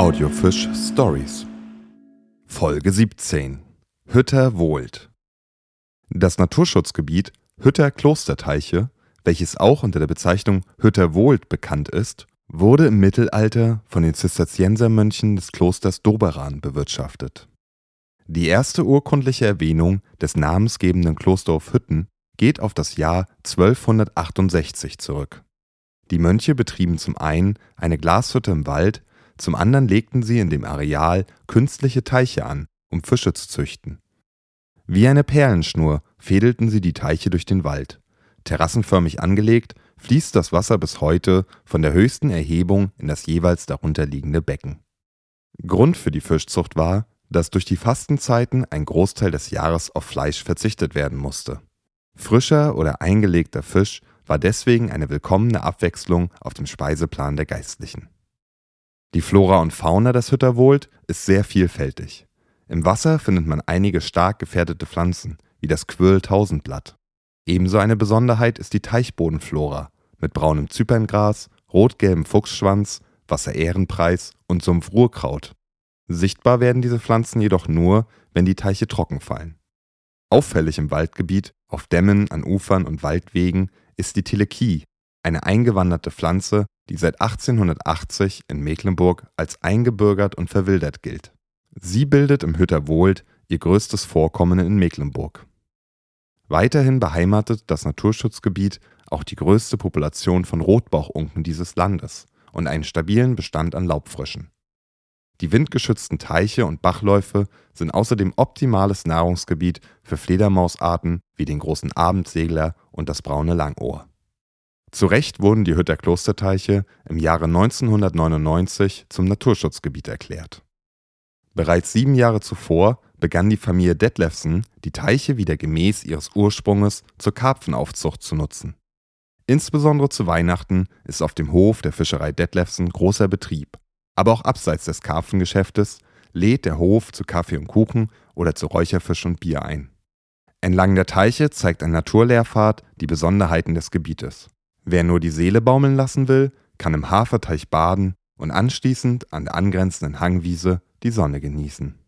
Audiofisch Stories. Folge 17. Hütter Wohlt. Das Naturschutzgebiet Hütter Klosterteiche, welches auch unter der Bezeichnung Hütter Wohlt bekannt ist, wurde im Mittelalter von den Zisterziensermönchen des Klosters Doberan bewirtschaftet. Die erste urkundliche Erwähnung des namensgebenden Klosterdorf Hütten geht auf das Jahr 1268 zurück. Die Mönche betrieben zum einen eine Glashütte im Wald, zum anderen legten sie in dem Areal künstliche Teiche an, um Fische zu züchten. Wie eine Perlenschnur fädelten sie die Teiche durch den Wald. Terrassenförmig angelegt, fließt das Wasser bis heute von der höchsten Erhebung in das jeweils darunter liegende Becken. Grund für die Fischzucht war, dass durch die Fastenzeiten ein Großteil des Jahres auf Fleisch verzichtet werden musste. Frischer oder eingelegter Fisch war deswegen eine willkommene Abwechslung auf dem Speiseplan der Geistlichen. Die Flora und Fauna des Hütterwohlt ist sehr vielfältig. Im Wasser findet man einige stark gefährdete Pflanzen, wie das Quirl-Tausendblatt. Ebenso eine Besonderheit ist die Teichbodenflora mit braunem Zyperngras, rot-gelbem Fuchsschwanz, Wasserehrenpreis und Sumpfruhrkraut. Sichtbar werden diese Pflanzen jedoch nur, wenn die Teiche trocken fallen. Auffällig im Waldgebiet, auf Dämmen, an Ufern und Waldwegen ist die Telekie, eine eingewanderte Pflanze, die seit 1880 in Mecklenburg als eingebürgert und verwildert gilt. Sie bildet im Hütterwohlt ihr größtes Vorkommen in Mecklenburg. Weiterhin beheimatet das Naturschutzgebiet auch die größte Population von Rotbauchunken dieses Landes und einen stabilen Bestand an Laubfröschen. Die windgeschützten Teiche und Bachläufe sind außerdem optimales Nahrungsgebiet für Fledermausarten wie den großen Abendsegler und das braune Langohr. Zu Recht wurden die Hütter Klosterteiche im Jahre 1999 zum Naturschutzgebiet erklärt. Bereits sieben Jahre zuvor begann die Familie Detlefsen, die Teiche wieder gemäß ihres Ursprunges zur Karpfenaufzucht zu nutzen. Insbesondere zu Weihnachten ist auf dem Hof der Fischerei Detlefsen großer Betrieb. Aber auch abseits des Karpfengeschäftes lädt der Hof zu Kaffee und Kuchen oder zu Räucherfisch und Bier ein. Entlang der Teiche zeigt ein Naturlehrpfad die Besonderheiten des Gebietes. Wer nur die Seele baumeln lassen will, kann im Haferteich baden und anschließend an der angrenzenden Hangwiese die Sonne genießen.